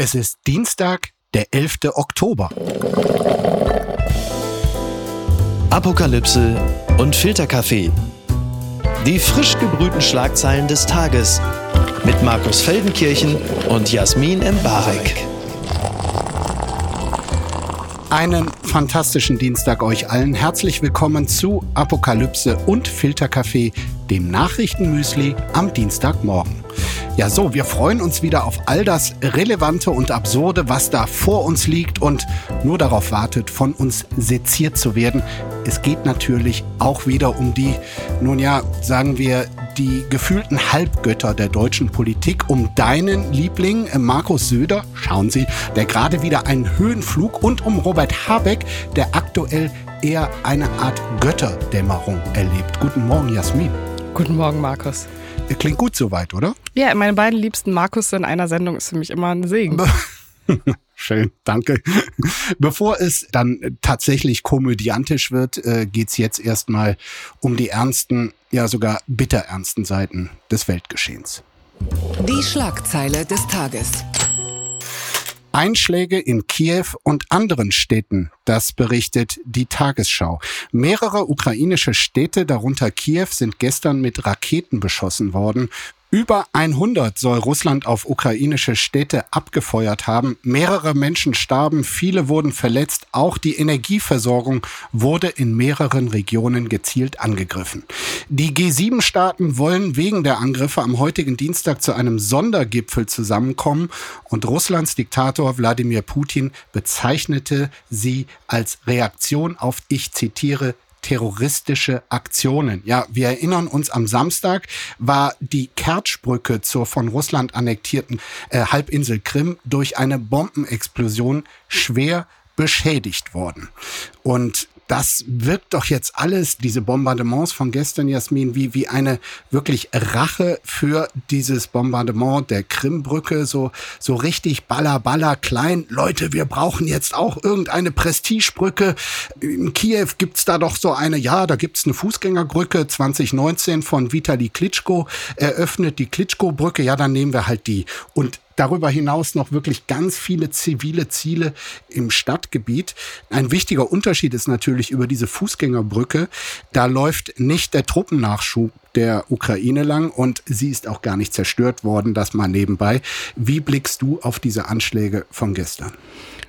Es ist Dienstag, der 11. Oktober. Apokalypse und Filterkaffee. Die frisch gebrühten Schlagzeilen des Tages mit Markus Feldenkirchen und Jasmin Embarek. Einen fantastischen Dienstag euch allen. Herzlich willkommen zu Apokalypse und Filterkaffee, dem Nachrichtenmüsli am Dienstagmorgen. Ja, so, wir freuen uns wieder auf all das Relevante und Absurde, was da vor uns liegt und nur darauf wartet, von uns seziert zu werden. Es geht natürlich auch wieder um die, nun ja, sagen wir, die gefühlten Halbgötter der deutschen Politik, um deinen Liebling äh, Markus Söder, schauen Sie, der gerade wieder einen Höhenflug und um Robert Habeck, der aktuell eher eine Art Götterdämmerung erlebt. Guten Morgen, Jasmin. Guten Morgen, Markus. Klingt gut soweit, oder? Ja, meine beiden liebsten Markus in einer Sendung ist für mich immer ein Segen. Schön, danke. Bevor es dann tatsächlich komödiantisch wird, äh, geht's jetzt erstmal um die ernsten, ja sogar bitterernsten Seiten des Weltgeschehens. Die Schlagzeile des Tages. Einschläge in Kiew und anderen Städten, das berichtet die Tagesschau. Mehrere ukrainische Städte, darunter Kiew, sind gestern mit Raketen beschossen worden. Über 100 soll Russland auf ukrainische Städte abgefeuert haben. Mehrere Menschen starben, viele wurden verletzt. Auch die Energieversorgung wurde in mehreren Regionen gezielt angegriffen. Die G7-Staaten wollen wegen der Angriffe am heutigen Dienstag zu einem Sondergipfel zusammenkommen und Russlands Diktator Wladimir Putin bezeichnete sie als Reaktion auf, ich zitiere, terroristische Aktionen. Ja, wir erinnern uns, am Samstag war die Kertschbrücke zur von Russland annektierten äh, Halbinsel Krim durch eine Bombenexplosion schwer beschädigt worden. Und das wirkt doch jetzt alles, diese Bombardements von gestern, Jasmin, wie, wie eine wirklich Rache für dieses Bombardement der Krimbrücke. So, so richtig baller, baller, klein. Leute, wir brauchen jetzt auch irgendeine Prestigebrücke. In Kiew gibt's da doch so eine, ja, da gibt's eine Fußgängerbrücke 2019 von Vitali Klitschko eröffnet, die Klitschko-Brücke. Ja, dann nehmen wir halt die. Und darüber hinaus noch wirklich ganz viele zivile Ziele im Stadtgebiet. Ein wichtiger Unterschied ist natürlich über diese Fußgängerbrücke. Da läuft nicht der Truppennachschub der Ukraine lang und sie ist auch gar nicht zerstört worden, das mal nebenbei. Wie blickst du auf diese Anschläge von gestern?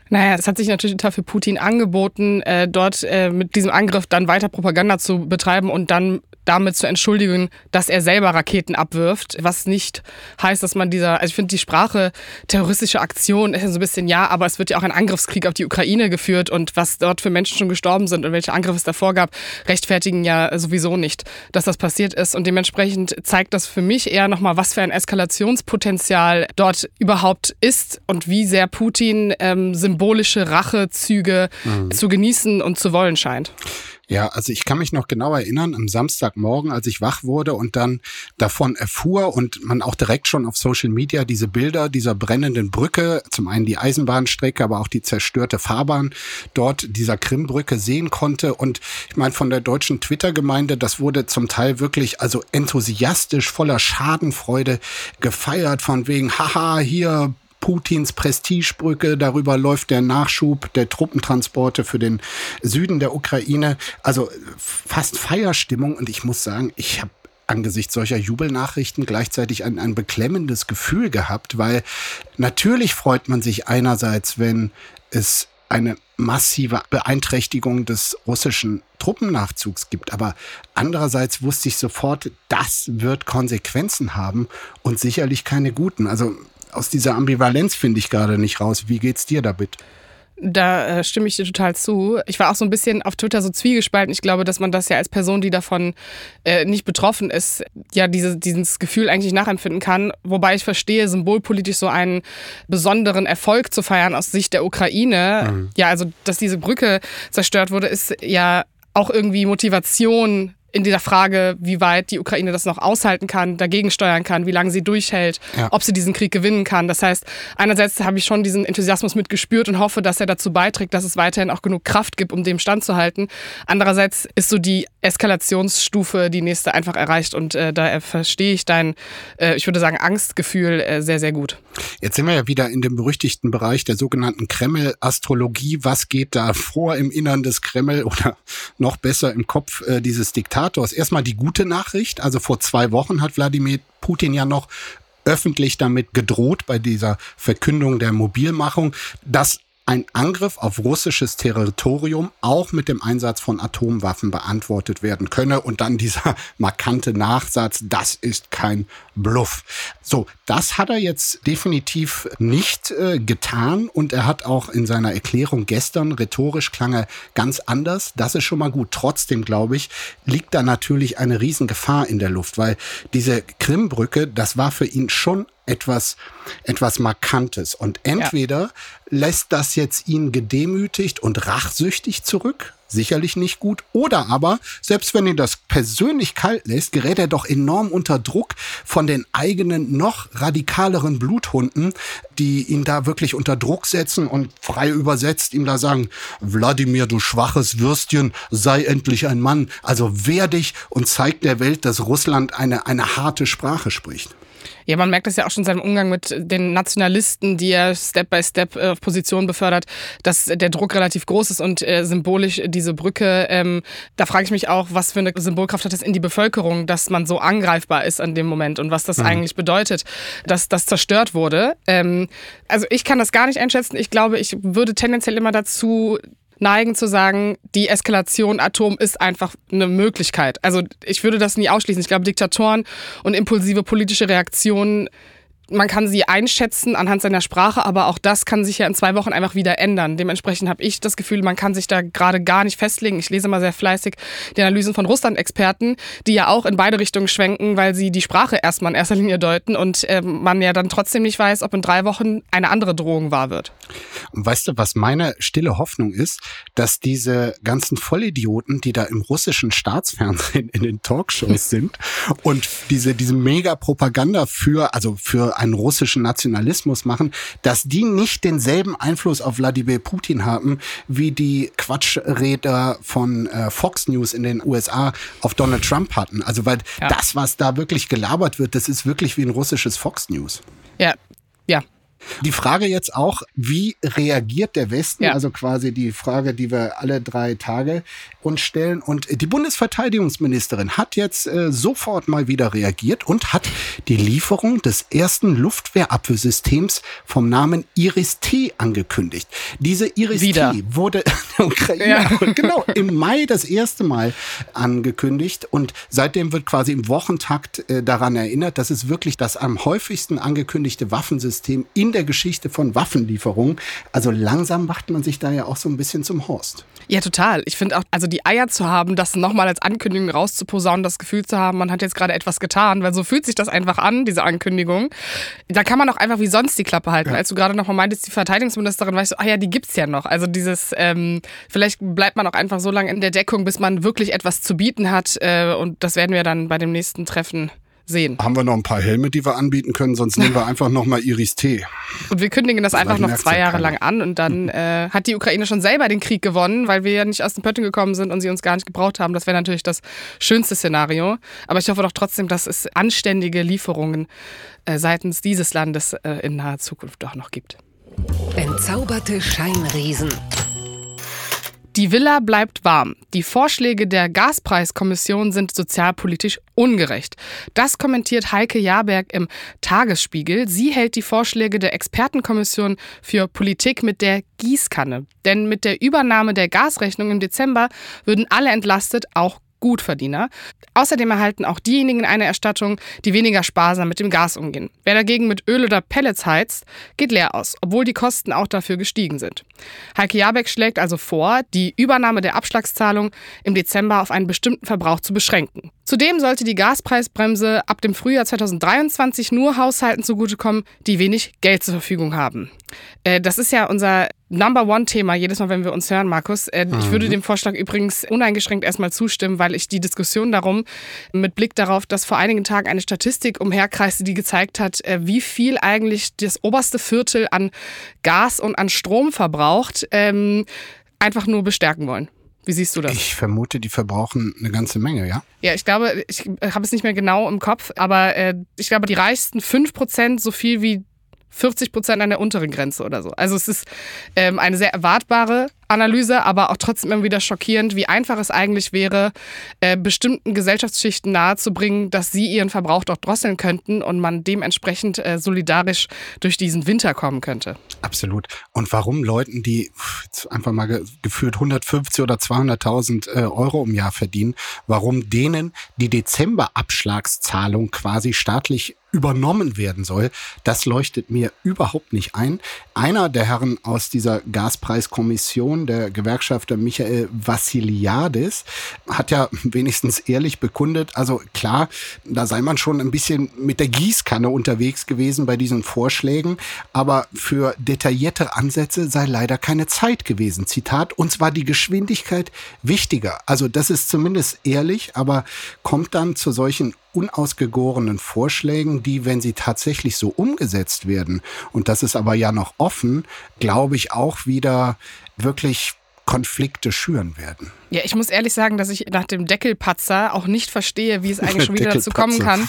Naja, es hat sich natürlich total für Putin angeboten, äh, dort äh, mit diesem Angriff dann weiter Propaganda zu betreiben und dann damit zu entschuldigen, dass er selber Raketen abwirft, was nicht heißt, dass man dieser, also ich finde die Sprache terroristische Aktion ist so ein bisschen ja, aber es wird ja auch ein Angriffskrieg auf die Ukraine geführt und was dort für Menschen schon gestorben sind und welche Angriffe es davor gab, rechtfertigen ja sowieso nicht, dass das passiert ist. Und dementsprechend zeigt das für mich eher nochmal, was für ein Eskalationspotenzial dort überhaupt ist und wie sehr Putin ähm, symbolische Rachezüge mhm. zu genießen und zu wollen scheint. Ja, also ich kann mich noch genau erinnern, am Samstagmorgen, als ich wach wurde und dann davon erfuhr und man auch direkt schon auf Social Media diese Bilder dieser brennenden Brücke, zum einen die Eisenbahnstrecke, aber auch die zerstörte Fahrbahn dort dieser Krimbrücke sehen konnte. Und ich meine, von der deutschen Twitter-Gemeinde, das wurde zum Teil wirklich also enthusiastisch, voller Schadenfreude gefeiert, von wegen, haha, hier Putins Prestigebrücke. Darüber läuft der Nachschub der Truppentransporte für den Süden der Ukraine. Also fast Feierstimmung. Und ich muss sagen, ich habe angesichts solcher Jubelnachrichten gleichzeitig ein, ein beklemmendes Gefühl gehabt, weil natürlich freut man sich einerseits, wenn es eine massive Beeinträchtigung des russischen Truppennachzugs gibt. Aber andererseits wusste ich sofort, das wird Konsequenzen haben und sicherlich keine guten. Also aus dieser Ambivalenz finde ich gerade nicht raus. Wie geht's dir damit? Da äh, stimme ich dir total zu. Ich war auch so ein bisschen auf Twitter so zwiegespalten. Ich glaube, dass man das ja als Person, die davon äh, nicht betroffen ist, ja diese, dieses Gefühl eigentlich nachempfinden kann. Wobei ich verstehe, symbolpolitisch so einen besonderen Erfolg zu feiern aus Sicht der Ukraine. Mhm. Ja, also dass diese Brücke zerstört wurde, ist ja auch irgendwie Motivation in dieser Frage, wie weit die Ukraine das noch aushalten kann, dagegen steuern kann, wie lange sie durchhält, ja. ob sie diesen Krieg gewinnen kann. Das heißt, einerseits habe ich schon diesen Enthusiasmus mitgespürt und hoffe, dass er dazu beiträgt, dass es weiterhin auch genug Kraft gibt, um dem standzuhalten. Andererseits ist so die Eskalationsstufe die nächste einfach erreicht und äh, da verstehe ich dein, äh, ich würde sagen, Angstgefühl äh, sehr, sehr gut. Jetzt sind wir ja wieder in dem berüchtigten Bereich der sogenannten Kreml-Astrologie. Was geht da vor im Innern des Kreml oder noch besser im Kopf äh, dieses Diktators? Erstmal die gute Nachricht. Also vor zwei Wochen hat Wladimir Putin ja noch öffentlich damit gedroht bei dieser Verkündung der Mobilmachung, dass ein Angriff auf russisches Territorium auch mit dem Einsatz von Atomwaffen beantwortet werden könne. Und dann dieser markante Nachsatz, das ist kein Bluff. So, das hat er jetzt definitiv nicht äh, getan. Und er hat auch in seiner Erklärung gestern, rhetorisch klang er ganz anders. Das ist schon mal gut. Trotzdem, glaube ich, liegt da natürlich eine Riesengefahr in der Luft, weil diese Krimbrücke, das war für ihn schon etwas, etwas Markantes. Und entweder ja. lässt das jetzt ihn gedemütigt und rachsüchtig zurück, sicherlich nicht gut. Oder aber, selbst wenn ihn das persönlich kalt lässt, gerät er doch enorm unter Druck von den eigenen, noch radikaleren Bluthunden, die ihn da wirklich unter Druck setzen und frei übersetzt ihm da sagen, Wladimir, du schwaches Würstchen, sei endlich ein Mann. Also wehr dich und zeig der Welt, dass Russland eine, eine harte Sprache spricht. Ja, man merkt das ja auch schon in seinem Umgang mit den Nationalisten, die er Step by Step auf äh, Positionen befördert, dass der Druck relativ groß ist und äh, symbolisch diese Brücke. Ähm, da frage ich mich auch, was für eine Symbolkraft hat das in die Bevölkerung, dass man so angreifbar ist an dem Moment und was das mhm. eigentlich bedeutet, dass das zerstört wurde. Ähm, also ich kann das gar nicht einschätzen. Ich glaube, ich würde tendenziell immer dazu neigen zu sagen, die Eskalation Atom ist einfach eine Möglichkeit. Also ich würde das nie ausschließen. Ich glaube, Diktatoren und impulsive politische Reaktionen man kann sie einschätzen anhand seiner Sprache, aber auch das kann sich ja in zwei Wochen einfach wieder ändern. Dementsprechend habe ich das Gefühl, man kann sich da gerade gar nicht festlegen. Ich lese mal sehr fleißig die Analysen von Russland-Experten, die ja auch in beide Richtungen schwenken, weil sie die Sprache erstmal in erster Linie deuten und äh, man ja dann trotzdem nicht weiß, ob in drei Wochen eine andere Drohung wahr wird. Und weißt du, was meine stille Hoffnung ist, dass diese ganzen Vollidioten, die da im russischen Staatsfernsehen in den Talkshows sind und diese, diese Mega-Propaganda für, also für einen russischen Nationalismus machen, dass die nicht denselben Einfluss auf Wladimir Putin haben, wie die Quatschräder von äh, Fox News in den USA auf Donald Trump hatten. Also weil ja. das, was da wirklich gelabert wird, das ist wirklich wie ein russisches Fox News. Ja, ja, die Frage jetzt auch, wie reagiert der Westen? Ja. Also quasi die Frage, die wir alle drei Tage uns stellen. Und die Bundesverteidigungsministerin hat jetzt äh, sofort mal wieder reagiert und hat die Lieferung des ersten Luftwehrabwehrsystems vom Namen Iris-T angekündigt. Diese Iris-T wurde der Ukraine ja. genau im Mai das erste Mal angekündigt und seitdem wird quasi im Wochentakt äh, daran erinnert, dass es wirklich das am häufigsten angekündigte Waffensystem in der Geschichte von Waffenlieferungen. Also langsam macht man sich da ja auch so ein bisschen zum Horst. Ja, total. Ich finde auch, also die Eier zu haben, das nochmal als Ankündigung rauszuposaunen, das Gefühl zu haben, man hat jetzt gerade etwas getan, weil so fühlt sich das einfach an, diese Ankündigung. Da kann man auch einfach wie sonst die Klappe halten. Ja. Als du gerade nochmal meintest, die Verteidigungsministerin, weißt du, ah ja, die gibt's ja noch. Also dieses, ähm, vielleicht bleibt man auch einfach so lange in der Deckung, bis man wirklich etwas zu bieten hat. Äh, und das werden wir dann bei dem nächsten Treffen sehen. Haben wir noch ein paar Helme, die wir anbieten können, sonst nehmen wir einfach nochmal Iris T. Und wir kündigen das einfach noch zwei Jahre lang an und dann äh, hat die Ukraine schon selber den Krieg gewonnen, weil wir ja nicht aus dem Pöttingen gekommen sind und sie uns gar nicht gebraucht haben. Das wäre natürlich das schönste Szenario. Aber ich hoffe doch trotzdem, dass es anständige Lieferungen äh, seitens dieses Landes äh, in naher Zukunft doch noch gibt. Entzauberte Scheinriesen. Die Villa bleibt warm. Die Vorschläge der Gaspreiskommission sind sozialpolitisch ungerecht. Das kommentiert Heike Jahrberg im Tagesspiegel. Sie hält die Vorschläge der Expertenkommission für Politik mit der Gießkanne. Denn mit der Übernahme der Gasrechnung im Dezember würden alle entlastet, auch Gutverdiener. Außerdem erhalten auch diejenigen eine Erstattung, die weniger sparsam mit dem Gas umgehen. Wer dagegen mit Öl oder Pellets heizt, geht leer aus, obwohl die Kosten auch dafür gestiegen sind. Heike Jabeck schlägt also vor, die Übernahme der Abschlagszahlung im Dezember auf einen bestimmten Verbrauch zu beschränken. Zudem sollte die Gaspreisbremse ab dem Frühjahr 2023 nur Haushalten zugutekommen, die wenig Geld zur Verfügung haben. Äh, das ist ja unser Number One-Thema jedes Mal, wenn wir uns hören, Markus. Äh, mhm. Ich würde dem Vorschlag übrigens uneingeschränkt erstmal zustimmen, weil ich die Diskussion darum mit Blick darauf, dass vor einigen Tagen eine Statistik umherkreiste, die gezeigt hat, äh, wie viel eigentlich das oberste Viertel an Gas und an Strom verbraucht, ähm, einfach nur bestärken wollen. Wie siehst du das? Ich vermute, die verbrauchen eine ganze Menge, ja? Ja, ich glaube, ich habe es nicht mehr genau im Kopf, aber äh, ich glaube, die reichsten 5% so viel wie 40 Prozent an der unteren Grenze oder so. Also es ist ähm, eine sehr erwartbare Analyse, aber auch trotzdem immer wieder schockierend, wie einfach es eigentlich wäre, äh, bestimmten Gesellschaftsschichten nahezubringen, dass sie ihren Verbrauch doch drosseln könnten und man dementsprechend äh, solidarisch durch diesen Winter kommen könnte. Absolut. Und warum Leuten, die einfach mal ge gefühlt 150 oder 200.000 äh, Euro im Jahr verdienen, warum denen die Dezember-Abschlagszahlung quasi staatlich übernommen werden soll, das leuchtet mir überhaupt nicht ein. Einer der Herren aus dieser Gaspreiskommission Position der Gewerkschafter Michael Vassiliadis hat ja wenigstens ehrlich bekundet, also klar, da sei man schon ein bisschen mit der Gießkanne unterwegs gewesen bei diesen Vorschlägen, aber für detaillierte Ansätze sei leider keine Zeit gewesen. Zitat, uns war die Geschwindigkeit wichtiger. Also das ist zumindest ehrlich, aber kommt dann zu solchen unausgegorenen Vorschlägen, die, wenn sie tatsächlich so umgesetzt werden, und das ist aber ja noch offen, glaube ich auch wieder wirklich Konflikte schüren werden. Ja, ich muss ehrlich sagen, dass ich nach dem Deckelpatzer auch nicht verstehe, wie es eigentlich schon wieder dazu kommen kann,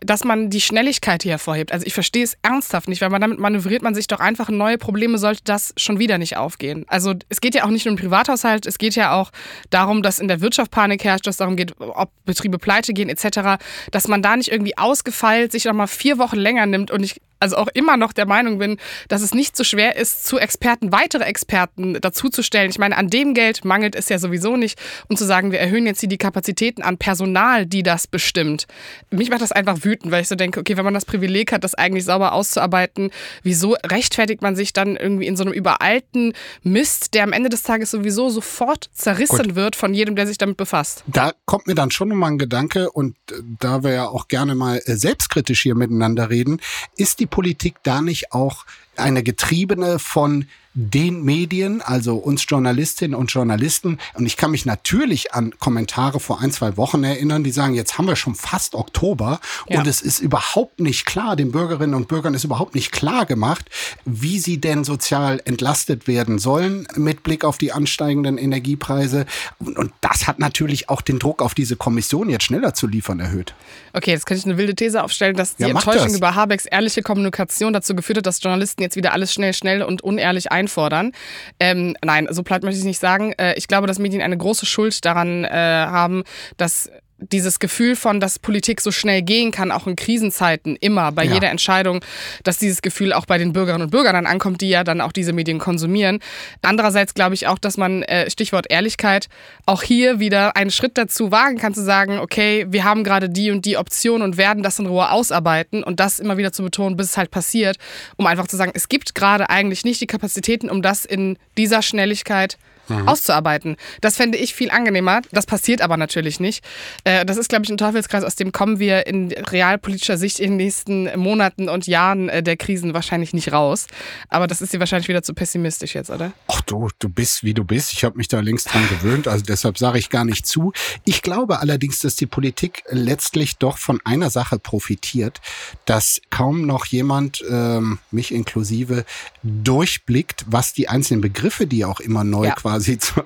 dass man die Schnelligkeit hier hervorhebt. Also ich verstehe es ernsthaft nicht, weil man damit manövriert man sich doch einfach in neue Probleme, sollte das schon wieder nicht aufgehen. Also es geht ja auch nicht nur um Privathaushalt, es geht ja auch darum, dass in der Wirtschaft Panik herrscht, dass es darum geht, ob Betriebe pleite gehen etc., dass man da nicht irgendwie ausgefeilt sich noch mal vier Wochen länger nimmt und ich also auch immer noch der Meinung bin, dass es nicht so schwer ist, zu Experten weitere Experten dazuzustellen. Ich meine, an dem Geld mangelt es ja sowieso nicht. Und zu sagen, wir erhöhen jetzt hier die Kapazitäten an Personal, die das bestimmt. Mich macht das einfach wütend, weil ich so denke, okay, wenn man das Privileg hat, das eigentlich sauber auszuarbeiten, wieso rechtfertigt man sich dann irgendwie in so einem überalten Mist, der am Ende des Tages sowieso sofort zerrissen Gut. wird von jedem, der sich damit befasst? Da kommt mir dann schon nochmal ein Gedanke und äh, da wir ja auch gerne mal äh, selbstkritisch hier miteinander reden, ist die Politik da nicht auch eine Getriebene von den Medien, also uns Journalistinnen und Journalisten. Und ich kann mich natürlich an Kommentare vor ein, zwei Wochen erinnern, die sagen, jetzt haben wir schon fast Oktober ja. und es ist überhaupt nicht klar, den Bürgerinnen und Bürgern ist überhaupt nicht klar gemacht, wie sie denn sozial entlastet werden sollen mit Blick auf die ansteigenden Energiepreise. Und, und das hat natürlich auch den Druck auf diese Kommission jetzt schneller zu liefern erhöht. Okay, jetzt kann ich eine wilde These aufstellen, dass die ja, Enttäuschung das. über Habecks ehrliche Kommunikation dazu geführt hat, dass Journalisten jetzt wieder alles schnell, schnell und unehrlich ein einfordern. Ähm, nein, so platt möchte ich nicht sagen. Äh, ich glaube, dass Medien eine große Schuld daran äh, haben, dass dieses Gefühl von, dass Politik so schnell gehen kann, auch in Krisenzeiten, immer bei ja. jeder Entscheidung, dass dieses Gefühl auch bei den Bürgerinnen und Bürgern dann ankommt, die ja dann auch diese Medien konsumieren. Andererseits glaube ich auch, dass man, äh, Stichwort Ehrlichkeit, auch hier wieder einen Schritt dazu wagen kann, zu sagen, okay, wir haben gerade die und die Option und werden das in Ruhe ausarbeiten und das immer wieder zu betonen, bis es halt passiert, um einfach zu sagen, es gibt gerade eigentlich nicht die Kapazitäten, um das in dieser Schnelligkeit mhm. auszuarbeiten. Das fände ich viel angenehmer. Das passiert aber natürlich nicht. Äh, das ist, glaube ich, ein Teufelskreis, aus dem kommen wir in realpolitischer Sicht in den nächsten Monaten und Jahren äh, der Krisen wahrscheinlich nicht raus. Aber das ist dir wahrscheinlich wieder zu pessimistisch jetzt, oder? Ach du, du bist, wie du bist. Ich habe mich da längst dran gewöhnt, also deshalb sage ich gar nicht zu. Ich glaube allerdings, dass die Politik letztlich doch von einer Sache profitiert, dass kaum noch jemand, ähm, mich inklusive, durchblickt, was die einzelnen Begriffe, die auch immer neu ja. quasi quasi, zu,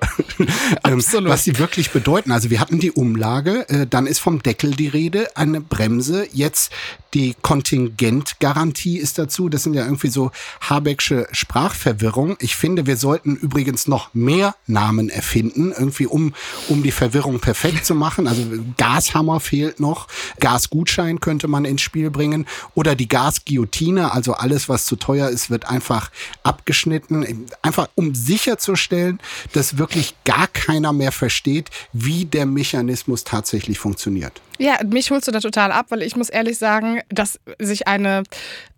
ähm, was sie wirklich bedeuten. Also wir hatten die Umlage, äh, dann ist vom Deckel die Rede, eine Bremse, jetzt die Kontingentgarantie ist dazu. Das sind ja irgendwie so Habecksche Sprachverwirrung. Ich finde, wir sollten übrigens noch mehr Namen erfinden, irgendwie um, um die Verwirrung perfekt zu machen. Also Gashammer fehlt noch, Gasgutschein könnte man ins Spiel bringen oder die Gasguillotine, also alles, was zu teuer ist, wird einfach abgeschnitten. Einfach um sicherzustellen, dass wirklich gar keiner mehr versteht, wie der Mechanismus tatsächlich funktioniert. Ja, mich holst du da total ab, weil ich muss ehrlich sagen, dass sich eine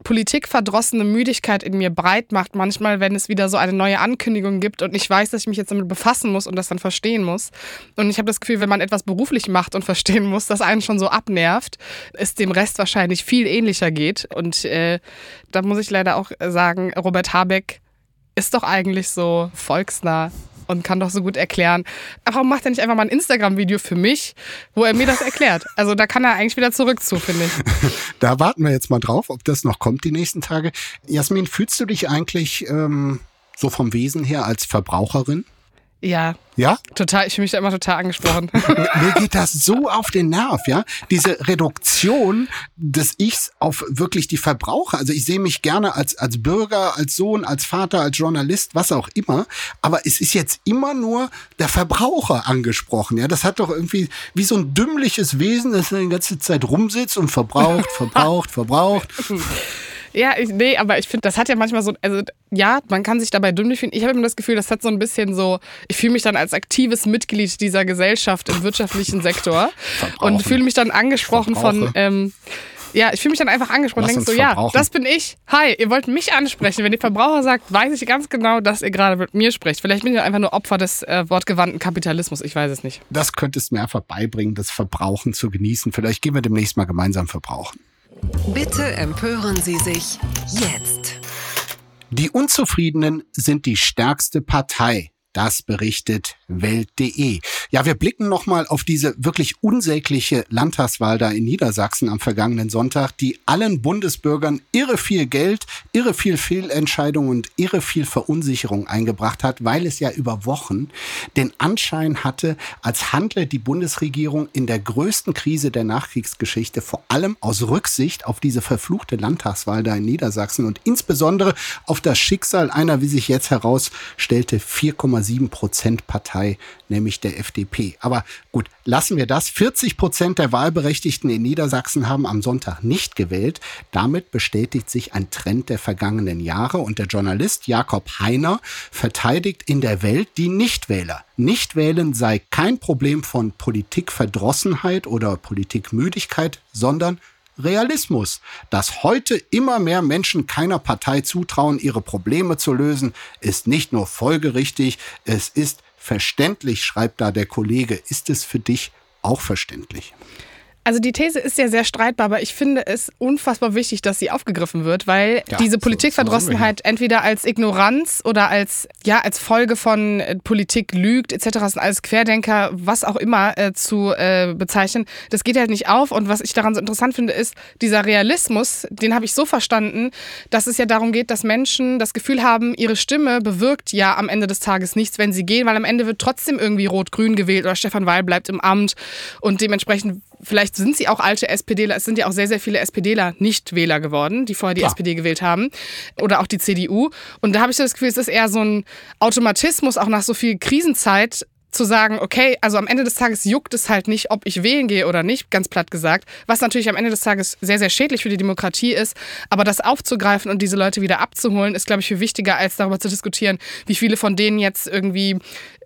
politikverdrossene Müdigkeit in mir breit macht, manchmal, wenn es wieder so eine neue Ankündigung gibt und ich weiß, dass ich mich jetzt damit befassen muss und das dann verstehen muss. Und ich habe das Gefühl, wenn man etwas beruflich macht und verstehen muss, das einen schon so abnervt, es dem Rest wahrscheinlich viel ähnlicher geht. Und äh, da muss ich leider auch sagen, Robert Habeck ist doch eigentlich so volksnah und kann doch so gut erklären. Warum macht er nicht einfach mal ein Instagram-Video für mich, wo er mir das erklärt? Also da kann er eigentlich wieder zurück zu, finde ich. Da warten wir jetzt mal drauf, ob das noch kommt die nächsten Tage. Jasmin, fühlst du dich eigentlich ähm, so vom Wesen her als Verbraucherin? Ja. Ja? Total, ich fühle mich da immer total angesprochen. Mir geht das so auf den Nerv, ja. Diese Reduktion des Ichs auf wirklich die Verbraucher. Also ich sehe mich gerne als, als Bürger, als Sohn, als Vater, als Journalist, was auch immer. Aber es ist jetzt immer nur der Verbraucher angesprochen, ja. Das hat doch irgendwie wie so ein dümmliches Wesen, das die ganze Zeit rumsitzt und verbraucht, verbraucht, verbraucht. Ja, ich, nee, aber ich finde, das hat ja manchmal so, also ja, man kann sich dabei dümmlich fühlen. Ich habe immer das Gefühl, das hat so ein bisschen so, ich fühle mich dann als aktives Mitglied dieser Gesellschaft im wirtschaftlichen Sektor und fühle mich dann angesprochen von, ähm, ja, ich fühle mich dann einfach angesprochen und denke so, ja, das bin ich. Hi, ihr wollt mich ansprechen. Wenn ihr Verbraucher sagt, weiß ich ganz genau, dass ihr gerade mit mir sprecht. Vielleicht bin ich einfach nur Opfer des äh, wortgewandten Kapitalismus. Ich weiß es nicht. Das könntest du mir einfach beibringen, das Verbrauchen zu genießen. Vielleicht gehen wir demnächst mal gemeinsam verbrauchen. Bitte empören Sie sich jetzt. Die Unzufriedenen sind die stärkste Partei. Das berichtet Welt.de. Ja, wir blicken nochmal auf diese wirklich unsägliche Landtagswahl da in Niedersachsen am vergangenen Sonntag, die allen Bundesbürgern irre viel Geld, irre viel Fehlentscheidungen und irre viel Verunsicherung eingebracht hat, weil es ja über Wochen den Anschein hatte, als handle die Bundesregierung in der größten Krise der Nachkriegsgeschichte vor allem aus Rücksicht auf diese verfluchte Landtagswahl da in Niedersachsen und insbesondere auf das Schicksal einer, wie sich jetzt herausstellte, 4,7 Prozent Partei, nämlich der FDP. Aber gut, lassen wir das. 40 Prozent der Wahlberechtigten in Niedersachsen haben am Sonntag nicht gewählt. Damit bestätigt sich ein Trend der vergangenen Jahre und der Journalist Jakob Heiner verteidigt in der Welt die Nichtwähler. Nichtwählen sei kein Problem von Politikverdrossenheit oder Politikmüdigkeit, sondern Realismus. Dass heute immer mehr Menschen keiner Partei zutrauen, ihre Probleme zu lösen, ist nicht nur folgerichtig, es ist verständlich, schreibt da der Kollege. Ist es für dich auch verständlich? Also die These ist ja sehr streitbar, aber ich finde es unfassbar wichtig, dass sie aufgegriffen wird, weil ja, diese Politikverdrossenheit so entweder als Ignoranz oder als ja als Folge von äh, Politik lügt etc. als Querdenker, was auch immer äh, zu äh, bezeichnen, das geht halt nicht auf. Und was ich daran so interessant finde, ist dieser Realismus, den habe ich so verstanden, dass es ja darum geht, dass Menschen das Gefühl haben, ihre Stimme bewirkt ja am Ende des Tages nichts, wenn sie gehen, weil am Ende wird trotzdem irgendwie Rot-Grün gewählt oder Stefan Weil bleibt im Amt und dementsprechend vielleicht sind sie auch alte SPDler. Es sind ja auch sehr, sehr viele SPDler nicht Wähler geworden, die vorher die Klar. SPD gewählt haben. Oder auch die CDU. Und da habe ich so das Gefühl, es ist eher so ein Automatismus, auch nach so viel Krisenzeit, zu sagen, okay, also am Ende des Tages juckt es halt nicht, ob ich wählen gehe oder nicht, ganz platt gesagt, was natürlich am Ende des Tages sehr, sehr schädlich für die Demokratie ist. Aber das aufzugreifen und diese Leute wieder abzuholen, ist, glaube ich, viel wichtiger, als darüber zu diskutieren, wie viele von denen jetzt irgendwie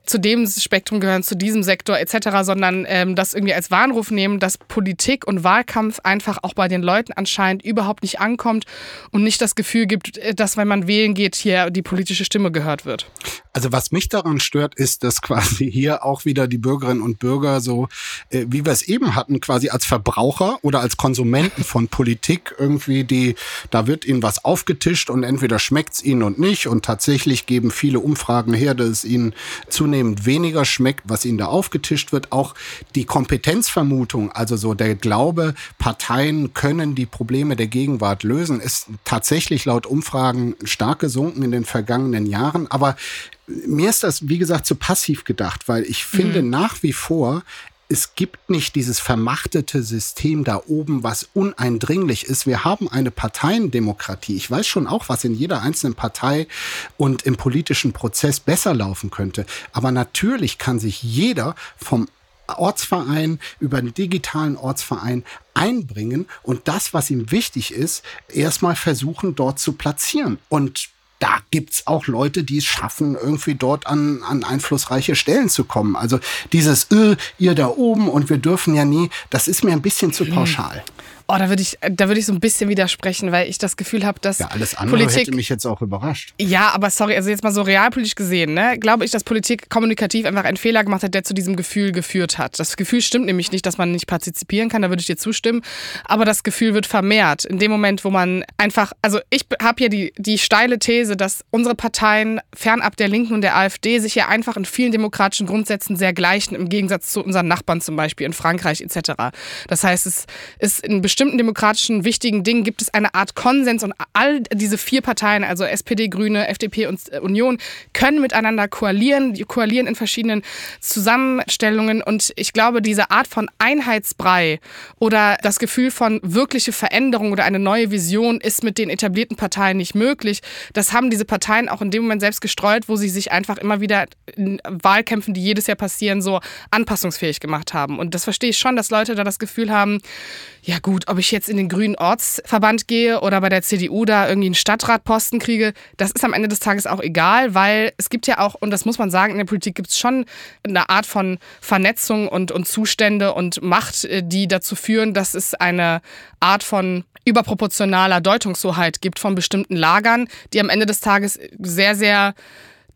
zu dem Spektrum gehören, zu diesem Sektor etc., sondern ähm, das irgendwie als Warnruf nehmen, dass Politik und Wahlkampf einfach auch bei den Leuten anscheinend überhaupt nicht ankommt und nicht das Gefühl gibt, äh, dass wenn man wählen geht, hier die politische Stimme gehört wird. Also was mich daran stört, ist, dass quasi hier auch wieder die Bürgerinnen und Bürger so, äh, wie wir es eben hatten, quasi als Verbraucher oder als Konsumenten von Politik irgendwie die, da wird ihnen was aufgetischt und entweder schmeckt es ihnen und nicht und tatsächlich geben viele Umfragen her, dass es ihnen zunehmend zunehmend weniger schmeckt, was ihnen da aufgetischt wird. Auch die Kompetenzvermutung, also so der Glaube, Parteien können die Probleme der Gegenwart lösen, ist tatsächlich laut Umfragen stark gesunken in den vergangenen Jahren. Aber mir ist das, wie gesagt, zu passiv gedacht, weil ich finde mhm. nach wie vor, es gibt nicht dieses vermachtete System da oben, was uneindringlich ist. Wir haben eine Parteiendemokratie. Ich weiß schon auch, was in jeder einzelnen Partei und im politischen Prozess besser laufen könnte. Aber natürlich kann sich jeder vom Ortsverein über einen digitalen Ortsverein einbringen und das, was ihm wichtig ist, erstmal versuchen, dort zu platzieren. Und da gibt's auch Leute, die es schaffen, irgendwie dort an, an einflussreiche Stellen zu kommen. Also dieses, äh, ihr da oben und wir dürfen ja nie, das ist mir ein bisschen zu hm. pauschal. Oh, da würde ich, da würde ich so ein bisschen widersprechen, weil ich das Gefühl habe, dass ja, alles andere Politik, hätte mich jetzt auch überrascht. Ja, aber sorry, also jetzt mal so realpolitisch gesehen, ne, glaube ich, dass Politik kommunikativ einfach einen Fehler gemacht hat, der zu diesem Gefühl geführt hat. Das Gefühl stimmt nämlich nicht, dass man nicht partizipieren kann, da würde ich dir zustimmen, aber das Gefühl wird vermehrt in dem Moment, wo man einfach, also ich habe ja die, die steile These, dass unsere Parteien fernab der Linken und der AfD sich ja einfach in vielen demokratischen Grundsätzen sehr gleichen, im Gegensatz zu unseren Nachbarn zum Beispiel in Frankreich etc. Das heißt, es ist in bestimmten demokratischen wichtigen Dingen gibt es eine Art Konsens und all diese vier Parteien, also SPD, Grüne, FDP und äh, Union, können miteinander koalieren, die koalieren in verschiedenen Zusammenstellungen und ich glaube, diese Art von Einheitsbrei oder das Gefühl von wirkliche Veränderung oder eine neue Vision ist mit den etablierten Parteien nicht möglich. Das haben diese Parteien auch in dem Moment selbst gestreut, wo sie sich einfach immer wieder in Wahlkämpfen, die jedes Jahr passieren, so anpassungsfähig gemacht haben. Und das verstehe ich schon, dass Leute da das Gefühl haben, ja gut, ob ich jetzt in den grünen Ortsverband gehe oder bei der CDU da irgendwie einen Stadtratposten kriege, das ist am Ende des Tages auch egal, weil es gibt ja auch, und das muss man sagen, in der Politik gibt es schon eine Art von Vernetzung und, und Zustände und Macht, äh, die dazu führen, dass es eine Art von überproportionaler Deutungshoheit gibt von bestimmten Lagern, die am Ende des Tages sehr, sehr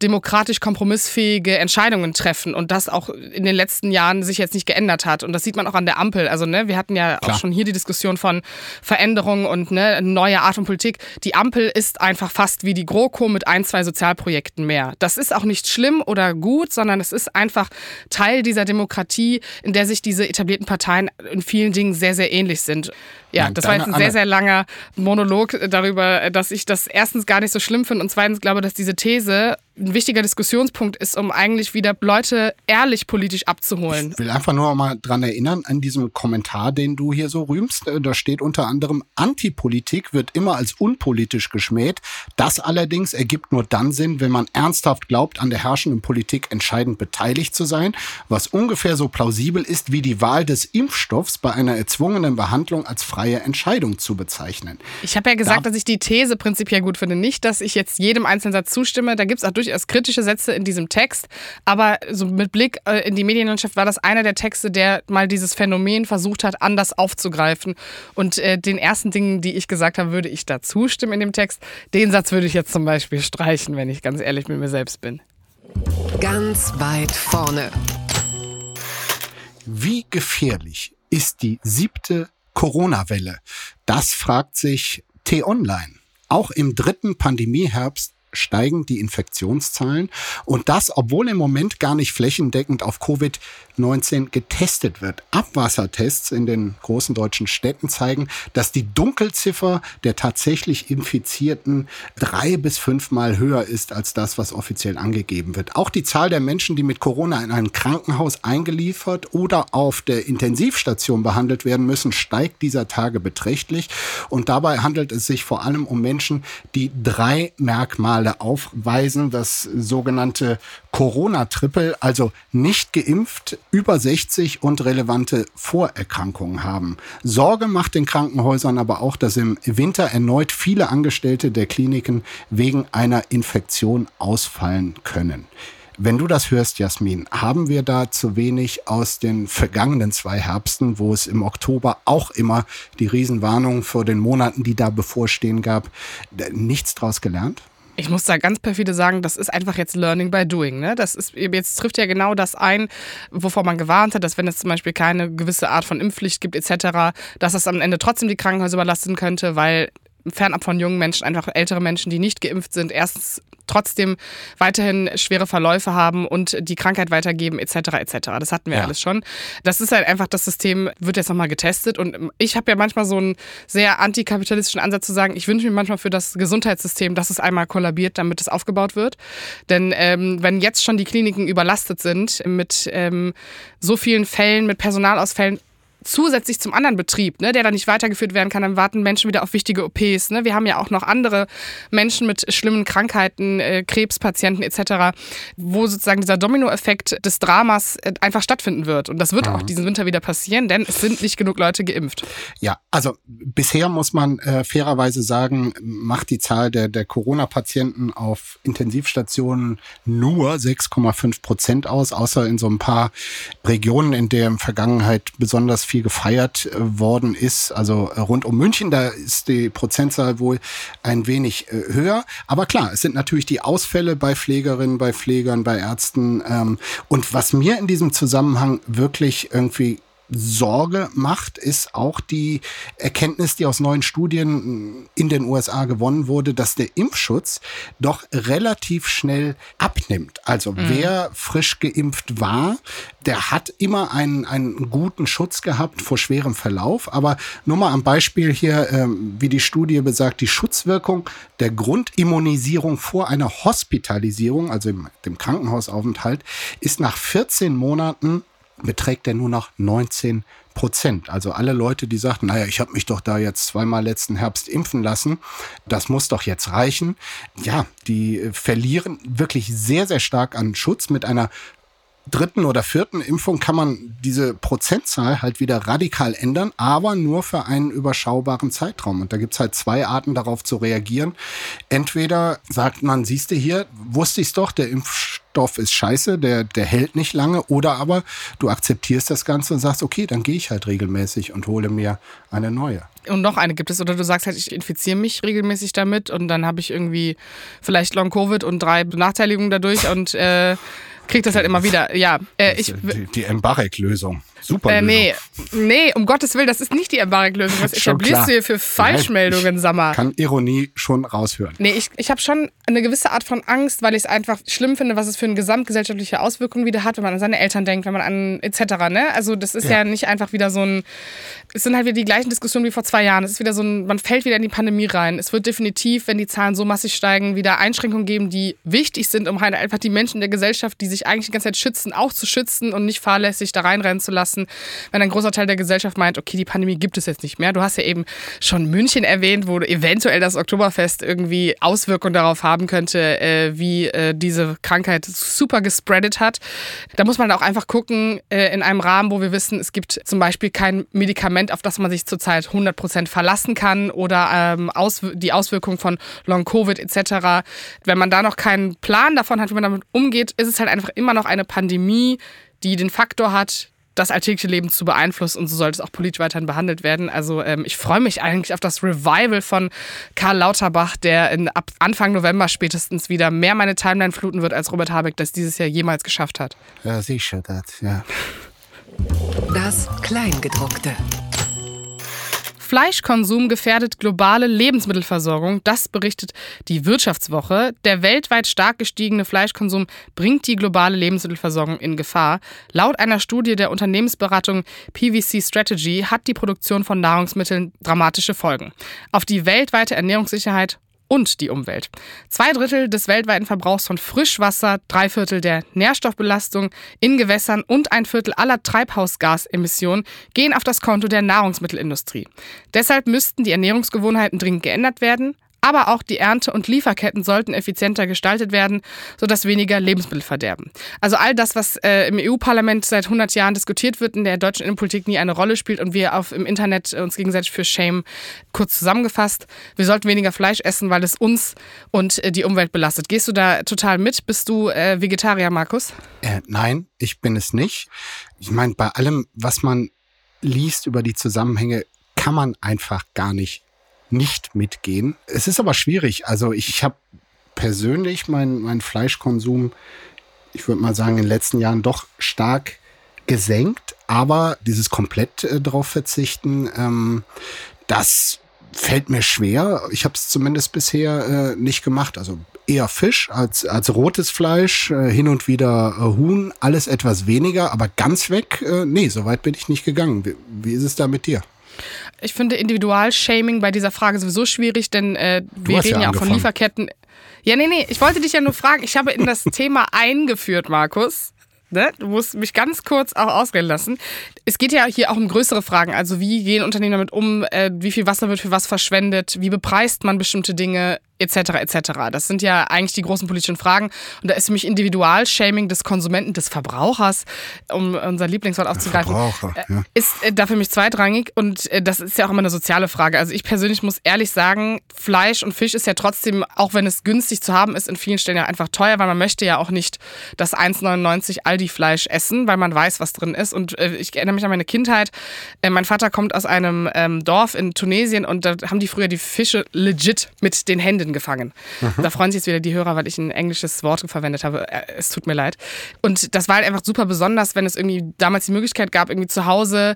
demokratisch kompromissfähige Entscheidungen treffen und das auch in den letzten Jahren sich jetzt nicht geändert hat. Und das sieht man auch an der Ampel. Also, ne, wir hatten ja Klar. auch schon hier die Diskussion von Veränderungen und ne, neue Art von Politik. Die Ampel ist einfach fast wie die GroKo mit ein, zwei Sozialprojekten mehr. Das ist auch nicht schlimm oder gut, sondern es ist einfach Teil dieser Demokratie, in der sich diese etablierten Parteien in vielen Dingen sehr, sehr ähnlich sind. Ja, das war jetzt ein sehr, sehr langer Monolog darüber, dass ich das erstens gar nicht so schlimm finde und zweitens glaube, dass diese These ein wichtiger Diskussionspunkt ist, um eigentlich wieder Leute ehrlich politisch abzuholen. Ich will einfach nur mal dran erinnern, an diesem Kommentar, den du hier so rühmst. Äh, da steht unter anderem, Antipolitik wird immer als unpolitisch geschmäht. Das allerdings ergibt nur dann Sinn, wenn man ernsthaft glaubt, an der herrschenden Politik entscheidend beteiligt zu sein, was ungefähr so plausibel ist wie die Wahl des Impfstoffs bei einer erzwungenen Behandlung als freie Entscheidung zu bezeichnen. Ich habe ja gesagt, da dass ich die These prinzipiell gut finde. Nicht, dass ich jetzt jedem einzelnen Satz zustimme. Da gibt es auch durchaus kritische Sätze in diesem Text. Aber so mit Blick äh, in die Medienlandschaft war das einer der Texte, der mal dieses Phänomen versucht hat, anders aufzugreifen. Und äh, den ersten Dingen, die ich gesagt habe, würde ich da zustimmen in dem Text. Den Satz würde ich jetzt zum Beispiel streichen, wenn ich ganz ehrlich mit mir selbst bin. Ganz weit vorne. Wie gefährlich ist die siebte Corona-Welle? Das fragt sich T-Online. Auch im dritten Pandemieherbst steigen die Infektionszahlen und das, obwohl im Moment gar nicht flächendeckend auf Covid-19 getestet wird. Abwassertests in den großen deutschen Städten zeigen, dass die Dunkelziffer der tatsächlich Infizierten drei bis fünfmal höher ist als das, was offiziell angegeben wird. Auch die Zahl der Menschen, die mit Corona in ein Krankenhaus eingeliefert oder auf der Intensivstation behandelt werden müssen, steigt dieser Tage beträchtlich und dabei handelt es sich vor allem um Menschen, die drei Merkmale Merkmale aufweisen, das sogenannte Corona-Triple, also nicht geimpft, über 60 und relevante Vorerkrankungen haben. Sorge macht den Krankenhäusern aber auch, dass im Winter erneut viele Angestellte der Kliniken wegen einer Infektion ausfallen können. Wenn du das hörst, Jasmin, haben wir da zu wenig aus den vergangenen zwei Herbsten, wo es im Oktober auch immer die Riesenwarnung vor den Monaten, die da bevorstehen gab, nichts draus gelernt? Ich muss da ganz perfide sagen, das ist einfach jetzt Learning by Doing. Ne? Das ist, jetzt trifft ja genau das ein, wovor man gewarnt hat, dass wenn es zum Beispiel keine gewisse Art von Impfpflicht gibt etc., dass das am Ende trotzdem die Krankenhäuser überlasten könnte, weil fernab von jungen Menschen, einfach ältere Menschen, die nicht geimpft sind, erstens trotzdem weiterhin schwere Verläufe haben und die Krankheit weitergeben etc. etc. Das hatten wir ja. alles schon. Das ist halt einfach, das System wird jetzt nochmal getestet und ich habe ja manchmal so einen sehr antikapitalistischen Ansatz zu sagen, ich wünsche mir manchmal für das Gesundheitssystem, dass es einmal kollabiert, damit es aufgebaut wird. Denn ähm, wenn jetzt schon die Kliniken überlastet sind mit ähm, so vielen Fällen, mit Personalausfällen, zusätzlich zum anderen Betrieb, ne, der dann nicht weitergeführt werden kann, dann warten Menschen wieder auf wichtige OPs. Ne? Wir haben ja auch noch andere Menschen mit schlimmen Krankheiten, äh, Krebspatienten etc., wo sozusagen dieser Dominoeffekt des Dramas äh, einfach stattfinden wird. Und das wird mhm. auch diesen Winter wieder passieren, denn es sind nicht genug Leute geimpft. Ja, also bisher muss man äh, fairerweise sagen, macht die Zahl der, der Corona-Patienten auf Intensivstationen nur 6,5 Prozent aus, außer in so ein paar Regionen, in der in Vergangenheit besonders viel gefeiert äh, worden ist. Also äh, rund um München, da ist die Prozentzahl wohl ein wenig äh, höher. Aber klar, es sind natürlich die Ausfälle bei Pflegerinnen, bei Pflegern, bei Ärzten. Ähm, und was mir in diesem Zusammenhang wirklich irgendwie Sorge macht, ist auch die Erkenntnis, die aus neuen Studien in den USA gewonnen wurde, dass der Impfschutz doch relativ schnell abnimmt. Also mhm. wer frisch geimpft war, der hat immer einen, einen guten Schutz gehabt vor schwerem Verlauf. Aber nur mal am Beispiel hier, ähm, wie die Studie besagt, die Schutzwirkung der Grundimmunisierung vor einer Hospitalisierung, also im, dem Krankenhausaufenthalt, ist nach 14 Monaten beträgt er nur noch 19 Prozent. Also alle Leute, die sagten, naja, ich habe mich doch da jetzt zweimal letzten Herbst impfen lassen, das muss doch jetzt reichen. Ja, die verlieren wirklich sehr, sehr stark an Schutz mit einer dritten oder vierten Impfung kann man diese Prozentzahl halt wieder radikal ändern, aber nur für einen überschaubaren Zeitraum. Und da gibt's halt zwei Arten darauf zu reagieren. Entweder sagt man, siehst du hier, wusste ich's doch, der Impfstoff ist scheiße, der, der hält nicht lange, oder aber du akzeptierst das Ganze und sagst, okay, dann gehe ich halt regelmäßig und hole mir eine neue. Und noch eine gibt es, oder du sagst halt, ich infiziere mich regelmäßig damit und dann habe ich irgendwie vielleicht Long-Covid und drei Benachteiligungen dadurch und äh, kriege das halt immer wieder. Ja, äh, ich, die, die Embarek-Lösung. Super. Äh, nee, nee, um Gottes Willen, das ist nicht die Embarek-Lösung. Was etablierst du hier für Falschmeldungen, sag mal? kann Ironie schon raushören. Nee, ich, ich habe schon eine gewisse Art von Angst, weil ich es einfach schlimm finde, was es für eine gesamtgesellschaftliche Auswirkung wieder hat, wenn man an seine Eltern denkt, wenn man an etc. Ne? Also das ist ja. ja nicht einfach wieder so ein, es sind halt wieder die gleichen Diskussionen wie vor zwei Jahren. Es ist wieder so ein, man fällt wieder in die Pandemie rein. Es wird definitiv, wenn die Zahlen so massig steigen, wieder Einschränkungen geben, die wichtig sind, um halt einfach die Menschen der Gesellschaft, die sich eigentlich die ganze Zeit schützen, auch zu schützen und nicht fahrlässig da reinrennen zu lassen wenn ein großer Teil der Gesellschaft meint, okay, die Pandemie gibt es jetzt nicht mehr. Du hast ja eben schon München erwähnt, wo eventuell das Oktoberfest irgendwie Auswirkungen darauf haben könnte, äh, wie äh, diese Krankheit super gespreadet hat. Da muss man auch einfach gucken, äh, in einem Rahmen, wo wir wissen, es gibt zum Beispiel kein Medikament, auf das man sich zurzeit 100% verlassen kann oder ähm, aus, die Auswirkungen von Long-Covid etc. Wenn man da noch keinen Plan davon hat, wie man damit umgeht, ist es halt einfach immer noch eine Pandemie, die den Faktor hat, das alltägliche Leben zu beeinflussen und so sollte es auch politisch weiterhin behandelt werden. Also ähm, ich freue mich eigentlich auf das Revival von Karl Lauterbach, der in, ab Anfang November spätestens wieder mehr meine Timeline fluten wird, als Robert Habeck das dieses Jahr jemals geschafft hat. Ja, sicher, das, ja. Das Kleingedruckte. Fleischkonsum gefährdet globale Lebensmittelversorgung. Das berichtet die Wirtschaftswoche. Der weltweit stark gestiegene Fleischkonsum bringt die globale Lebensmittelversorgung in Gefahr. Laut einer Studie der Unternehmensberatung PVC Strategy hat die Produktion von Nahrungsmitteln dramatische Folgen. Auf die weltweite Ernährungssicherheit und die Umwelt. Zwei Drittel des weltweiten Verbrauchs von Frischwasser, drei Viertel der Nährstoffbelastung in Gewässern und ein Viertel aller Treibhausgasemissionen gehen auf das Konto der Nahrungsmittelindustrie. Deshalb müssten die Ernährungsgewohnheiten dringend geändert werden. Aber auch die Ernte- und Lieferketten sollten effizienter gestaltet werden, sodass weniger Lebensmittel verderben. Also all das, was äh, im EU-Parlament seit 100 Jahren diskutiert wird, in der deutschen Innenpolitik nie eine Rolle spielt und wir auf, im Internet uns gegenseitig für Shame kurz zusammengefasst. Wir sollten weniger Fleisch essen, weil es uns und äh, die Umwelt belastet. Gehst du da total mit? Bist du äh, Vegetarier, Markus? Äh, nein, ich bin es nicht. Ich meine, bei allem, was man liest über die Zusammenhänge, kann man einfach gar nicht nicht mitgehen. Es ist aber schwierig. Also ich habe persönlich meinen mein Fleischkonsum, ich würde mal sagen, in den letzten Jahren doch stark gesenkt. Aber dieses komplett äh, drauf verzichten, ähm, das fällt mir schwer. Ich habe es zumindest bisher äh, nicht gemacht. Also eher Fisch als, als rotes Fleisch, äh, hin und wieder äh, Huhn, alles etwas weniger, aber ganz weg, äh, nee, so weit bin ich nicht gegangen. Wie, wie ist es da mit dir? Ich finde Individualshaming bei dieser Frage sowieso schwierig, denn äh, wir reden ja, ja auch von Lieferketten. Ja, nee, nee, ich wollte dich ja nur fragen. Ich habe in das Thema eingeführt, Markus. ne? du musst mich ganz kurz auch ausreden lassen. Es geht ja hier auch um größere Fragen. Also wie gehen Unternehmen damit um? Äh, wie viel Wasser wird für was verschwendet? Wie bepreist man bestimmte Dinge? Etc. etc. Das sind ja eigentlich die großen politischen Fragen. Und da ist für mich Individualshaming des Konsumenten, des Verbrauchers, um unser Lieblingswort aufzugreifen, Verbraucher, äh, ja. ist äh, da für mich zweitrangig. Und äh, das ist ja auch immer eine soziale Frage. Also ich persönlich muss ehrlich sagen, Fleisch und Fisch ist ja trotzdem, auch wenn es günstig zu haben ist, in vielen Stellen ja einfach teuer, weil man möchte ja auch nicht das 1,99 Aldi-Fleisch essen, weil man weiß, was drin ist. Und ich erinnere mich an meine Kindheit. Mein Vater kommt aus einem ähm, Dorf in Tunesien und da haben die früher die Fische legit mit den Händen gefangen. Da freuen sich jetzt wieder die Hörer, weil ich ein englisches Wort verwendet habe. Äh, Es tut mir leid. Und das war halt einfach super besonders, wenn es irgendwie damals die Möglichkeit gab, irgendwie zu Hause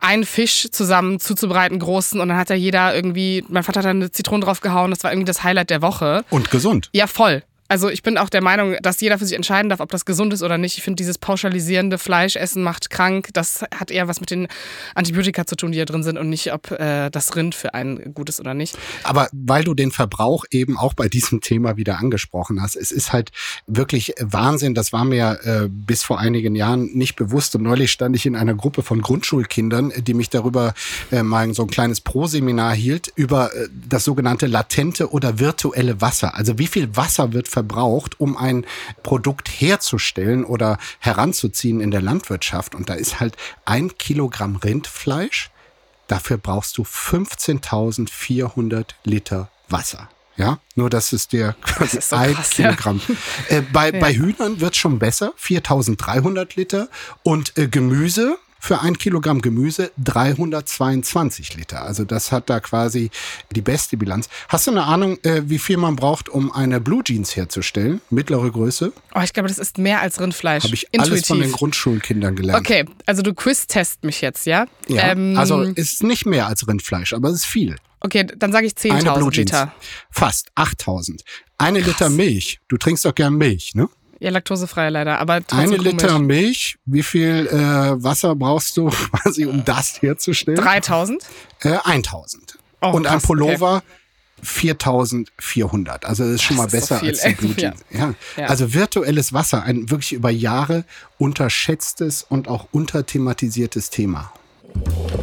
einen Fisch zusammen zuzubereiten, großen. Und dann hat ja jeder irgendwie, mein Vater hat da eine Zitrone drauf gehauen. Das war irgendwie das Highlight der Woche. Und gesund. Ja, voll. Also ich bin auch der Meinung, dass jeder für sich entscheiden darf, ob das gesund ist oder nicht. Ich finde, dieses pauschalisierende Fleischessen macht krank. Das hat eher was mit den Antibiotika zu tun, die da drin sind und nicht, ob äh, das Rind für einen gut ist oder nicht. Aber weil du den Verbrauch eben auch bei diesem Thema wieder angesprochen hast, es ist halt wirklich Wahnsinn. Das war mir äh, bis vor einigen Jahren nicht bewusst. Und neulich stand ich in einer Gruppe von Grundschulkindern, die mich darüber äh, mal so ein kleines Pro-Seminar hielt, über äh, das sogenannte latente oder virtuelle Wasser. Also wie viel Wasser wird verbraucht, um ein Produkt herzustellen oder heranzuziehen in der Landwirtschaft. Und da ist halt ein Kilogramm Rindfleisch Dafür brauchst du 15.400 Liter Wasser. Ja, nur das ist der quasi so ein krass, ja. Kilogramm. Äh, bei, bei Hühnern wird schon besser, 4.300 Liter. Und äh, Gemüse, für ein Kilogramm Gemüse 322 Liter. Also das hat da quasi die beste Bilanz. Hast du eine Ahnung, äh, wie viel man braucht, um eine Blue Jeans herzustellen? Mittlere Größe? Oh, ich glaube, das ist mehr als Rindfleisch. Habe ich alles von den Intuitiv. Grundschulkindern gelernt. Okay, also du quiz-test mich jetzt, ja? Ja, Ähm, also ist nicht mehr als Rindfleisch, aber es ist viel. okay, dann sage ich Eine 10.000 Blue Jeans. Liter. Fast 8000. Eine Liter Milch. Du trinkst doch gern Milch, ne? Ja, laktosefrei leider, aber trotzdem Eine Liter komisch. Milch. Wie viel äh, Wasser brauchst du quasi, um das herzustellen? 3.000? Äh, 1000. Oh, Und ein krass, Pullover 4400. Also das ist schon Das mal ist besser als die Jeans. Ja. Ja. Also virtuelles Wasser, ein wirklich über Jahre unterschätztes und auch unterthematisiertes Thema.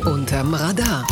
Unterm Radar.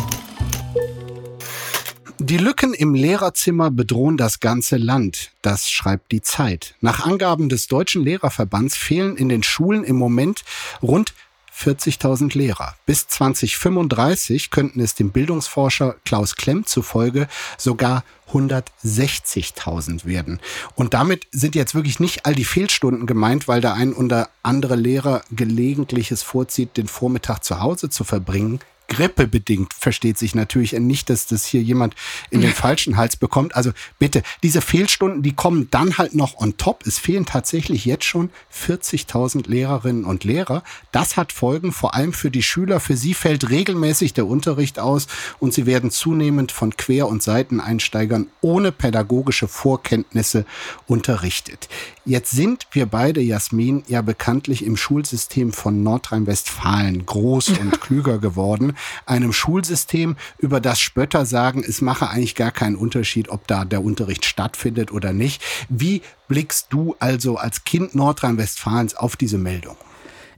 Die Lücken im Lehrerzimmer bedrohen das ganze Land. Das schreibt die Zeit. Nach Angaben des Deutschen Lehrerverbands fehlen in den Schulen im Moment rund 40.000 Lehrer. Bis 2035 könnten es dem Bildungsforscher Klaus Klemm zufolge sogar 160.000 werden. Und damit sind jetzt wirklich nicht all die Fehlstunden gemeint, weil der ein oder andere Lehrer gelegentliches vorzieht, den Vormittag zu Hause zu verbringen. Grippebedingt versteht sich natürlich nicht, dass das hier jemand in den falschen Hals bekommt. Also bitte, diese Fehlstunden, die kommen dann halt noch on top. Es fehlen tatsächlich jetzt schon 40.000 Lehrerinnen und Lehrer. Das hat Folgen, vor allem für die Schüler. Für sie fällt regelmäßig der Unterricht aus und sie werden zunehmend von Quer- und Seiteneinsteigern ohne pädagogische Vorkenntnisse unterrichtet. Jetzt sind wir beide, Jasmin, ja bekanntlich im Schulsystem von Nordrhein-Westfalen groß und klüger geworden. Einem Schulsystem, über das Spötter sagen, es mache eigentlich gar keinen Unterschied, ob da der Unterricht stattfindet oder nicht. Wie blickst du also als Kind Nordrhein-Westfalens auf diese Meldung?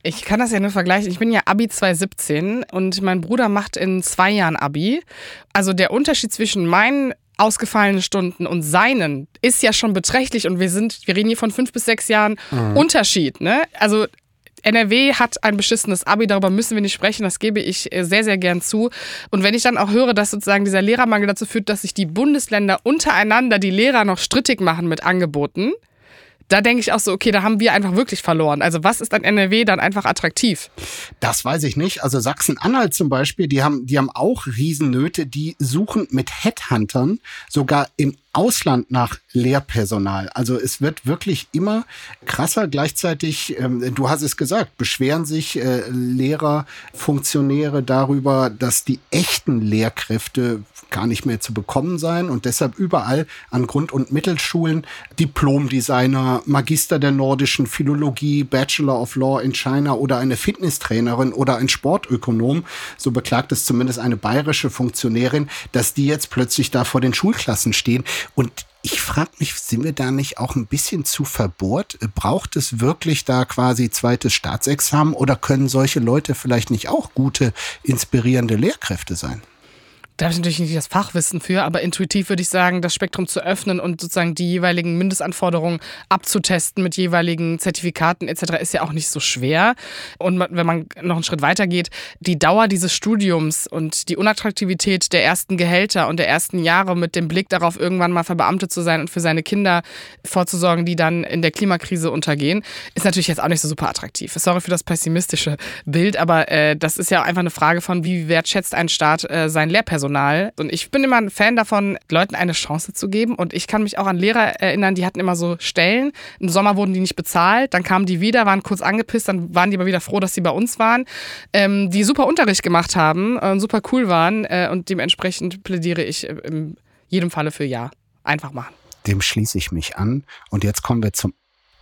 Ich kann das ja nur vergleichen. Ich bin ja Abi 2017 und mein Bruder macht in zwei Jahren Abi. Also der Unterschied zwischen meinen ausgefallenen Stunden und seinen ist ja schon beträchtlich und wir sind, wir reden hier von fünf bis sechs Jahren Unterschied. Ne? Also NRW hat ein beschissenes Abi, darüber müssen wir nicht sprechen, das gebe ich äh, sehr, sehr gern zu. Und wenn ich dann auch höre, dass sozusagen dieser Lehrermangel dazu führt, dass sich die Bundesländer untereinander die Lehrer noch strittig machen mit Angeboten, da denke ich auch so, okay, da haben wir einfach wirklich verloren. Also was ist an NRW dann einfach attraktiv? Das weiß ich nicht. Also Sachsen-Anhalt zum Beispiel, die haben, die haben auch Riesennöte. Die suchen mit Headhuntern sogar im Ausland nach Lehrpersonal. Also es wird wirklich immer krasser. Gleichzeitig, ähm, du hast es gesagt, beschweren sich äh, Lehrer, Funktionäre darüber, dass die echten Lehrkräfte gar nicht mehr zu bekommen seien und deshalb überall an Grund- und Mittelschulen Diplomdesigner, Magister der nordischen Philologie, Bachelor of Law in China oder eine Fitnesstrainerin oder ein Sportökonom, so beklagt es zumindest eine bayerische Funktionärin, dass die jetzt plötzlich da vor den Schulklassen stehen und Ich frage mich, sind wir da nicht auch ein bisschen zu verbohrt? Braucht es wirklich da quasi zweites Staatsexamen oder können solche Leute vielleicht nicht auch gute, inspirierende Lehrkräfte sein? Da habe ich natürlich nicht das Fachwissen für, aber intuitiv würde ich sagen, das Spektrum zu öffnen und sozusagen die jeweiligen Mindestanforderungen abzutesten mit jeweiligen Zertifikaten etc. ist ja auch nicht so schwer. Und wenn man noch einen Schritt weiter geht, die Dauer dieses Studiums und die Unattraktivität der ersten Gehälter und der ersten Jahre mit dem Blick darauf, irgendwann mal verbeamtet zu sein und für seine Kinder vorzusorgen, die dann in der Klimakrise untergehen, ist natürlich jetzt auch nicht so super attraktiv. Sorry für das pessimistische Bild, aber äh, das ist ja einfach eine Frage von, wie wertschätzt ein Staat äh, sein Lehrpersonal. Personal. Und ich bin immer ein Fan davon, Leuten eine Chance zu geben. Und ich kann mich auch an Lehrer erinnern, die hatten immer so Stellen. Im Sommer wurden die nicht bezahlt, dann kamen die wieder, waren kurz angepisst, dann waren die aber wieder froh, dass sie bei uns waren, ähm, die super Unterricht gemacht haben, äh, super cool waren. Äh, und dementsprechend plädiere ich in jedem Falle für Ja. Einfach machen. Dem schließe ich mich an. Und jetzt kommen wir zum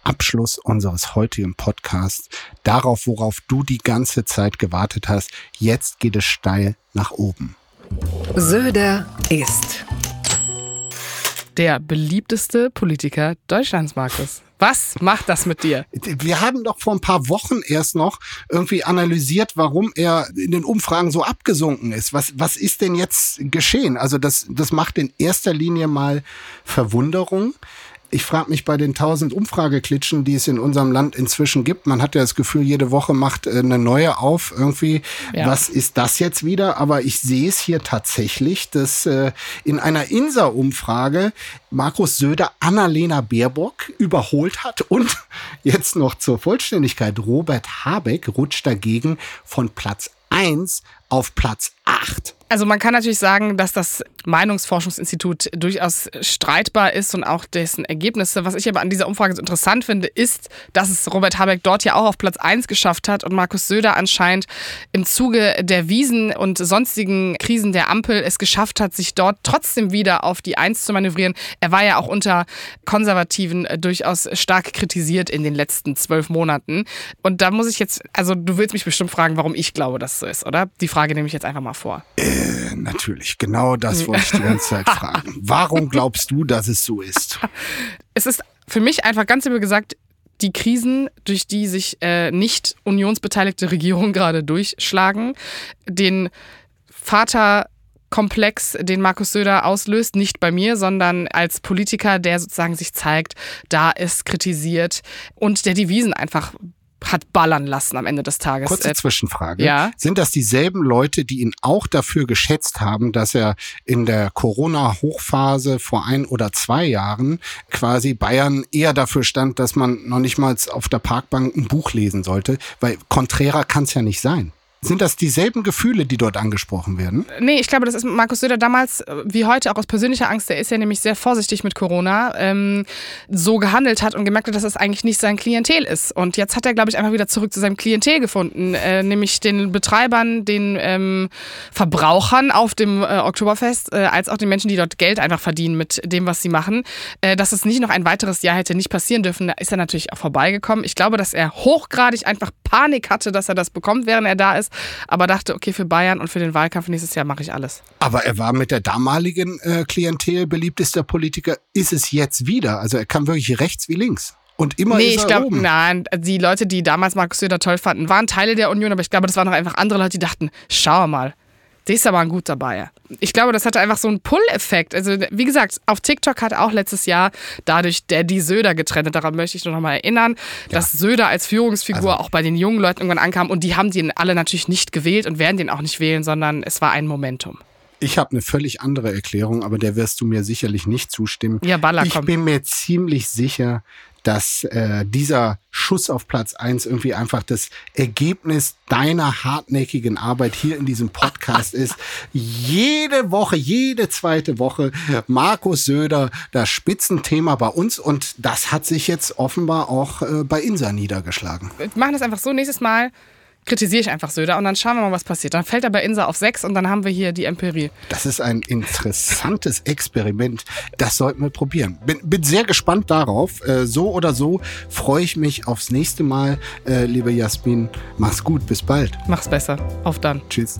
Abschluss unseres heutigen Podcasts. Darauf, worauf du die ganze Zeit gewartet hast. Jetzt geht es steil nach oben. Söder ist der beliebteste Politiker Deutschlands, Markus. Was macht das mit dir? Wir haben doch vor ein paar Wochen erst noch irgendwie analysiert, warum er in den Umfragen so abgesunken ist. Was, was ist denn jetzt geschehen? Also das, das macht in erster Linie mal Verwunderung ich frage mich bei den tausend Umfrageklitschen, die es in unserem Land inzwischen gibt, man hat ja das Gefühl, jede Woche macht äh, eine neue auf irgendwie. Ja. Was ist das jetzt wieder? Aber ich sehe es hier tatsächlich, dass äh, in einer Insa-Umfrage Markus Söder Annalena Baerbock überholt hat und jetzt noch zur Vollständigkeit Robert Habeck rutscht dagegen von Platz eins auf Platz acht. Also man kann natürlich sagen, dass das Meinungsforschungsinstitut durchaus streitbar ist und auch dessen Ergebnisse. Was ich aber an dieser Umfrage so interessant finde, ist, dass es Robert Habeck dort ja auch auf Platz 1 geschafft hat und Markus Söder anscheinend im Zuge der Wiesen und sonstigen Krisen der Ampel es geschafft hat, sich dort trotzdem wieder auf die 1 zu manövrieren. Er war ja auch unter Konservativen äh, durchaus stark kritisiert in den letzten zwölf Monaten. Und da muss ich jetzt, also du willst mich bestimmt fragen, warum ich glaube, dass es so ist, oder? Die Frage nehme ich jetzt einfach mal vor. Äh natürlich, genau das wollte ich die ganze Zeit fragen. Warum glaubst du, dass es so ist? Es ist für mich einfach ganz simpel gesagt, die Krisen, durch die sich äh, nicht unionsbeteiligte Regierungen gerade durchschlagen, den Vaterkomplex, den Markus Söder auslöst, nicht bei mir, sondern als Politiker, der sozusagen sich zeigt, da ist kritisiert und der die Wiesen einfach hat ballern lassen am Ende des Tages. Kurze äh, Zwischenfrage. Ja? Sind das dieselben Leute, die ihn auch dafür geschätzt haben, dass er in der Corona-Hochphase vor ein oder zwei Jahren quasi Bayern eher dafür stand, dass man noch nicht mal auf der Parkbank ein Buch lesen sollte? Weil konträrer kann es ja nicht sein. Sind das dieselben Gefühle, die dort angesprochen werden? Nee, ich glaube, das ist Markus Söder damals, äh, wie heute, auch aus persönlicher Angst, der ist ja nämlich sehr vorsichtig mit Corona, ähm, so gehandelt hat und gemerkt hat, dass das eigentlich nicht sein Klientel ist. Und jetzt hat er, glaube ich, einfach wieder zurück zu seinem Klientel gefunden, äh, nämlich den Betreibern, den ähm, Verbrauchern auf dem äh, Oktoberfest, äh, als auch den Menschen, die dort Geld einfach verdienen mit dem, was sie machen. Äh, dass es nicht noch ein weiteres Jahr hätte nicht passieren dürfen, da ist er natürlich auch vorbeigekommen. Ich glaube, dass er hochgradig einfach Panik hatte, dass er das bekommt, während er da ist aber dachte, okay, für Bayern und für den Wahlkampf nächstes Jahr mache ich alles. Aber er war mit der damaligen äh, Klientel beliebtester Politiker, ist es jetzt wieder. Also er kam wirklich rechts wie links. Und immer nee, ist er ich glaube, nein, die Leute, die damals Markus Söder toll fanden, waren Teile der Union, aber ich glaube, das waren auch einfach andere Leute, die dachten, schau mal, der ist aber ein guter Bayer. Ich glaube, das hatte einfach so einen Pull-Effekt. Also, wie gesagt, auf TikTok hat auch letztes Jahr dadurch der die Söder getrennt. Daran möchte ich nur noch mal erinnern, ja. dass Söder als Führungsfigur also. auch bei den jungen Leuten irgendwann ankam und die haben den alle natürlich nicht gewählt und werden den auch nicht wählen, sondern es war ein Momentum. Ich habe eine völlig andere Erklärung, aber der wirst du mir sicherlich nicht zustimmen. Ja, Baller, ich bin mir ziemlich sicher, dass äh, dieser Schuss auf Platz eins irgendwie einfach das Ergebnis deiner hartnäckigen Arbeit hier in diesem Podcast ist. Jede Woche, jede zweite Woche Markus Söder, das Spitzenthema bei uns und das hat sich jetzt offenbar auch äh, bei Insa niedergeschlagen. Wir machen das einfach so nächstes Mal kritisiere ich einfach Söder und dann schauen wir mal, was passiert. Dann fällt er bei Insa auf sechs und dann haben wir hier die Empirie. Das ist ein interessantes Experiment. Das sollten wir probieren. Bin, bin sehr gespannt darauf. Äh, so oder so freue ich mich aufs nächste Mal. Äh, liebe Jasmin, mach's gut. Bis bald. Mach's besser. Auf dann. Tschüss.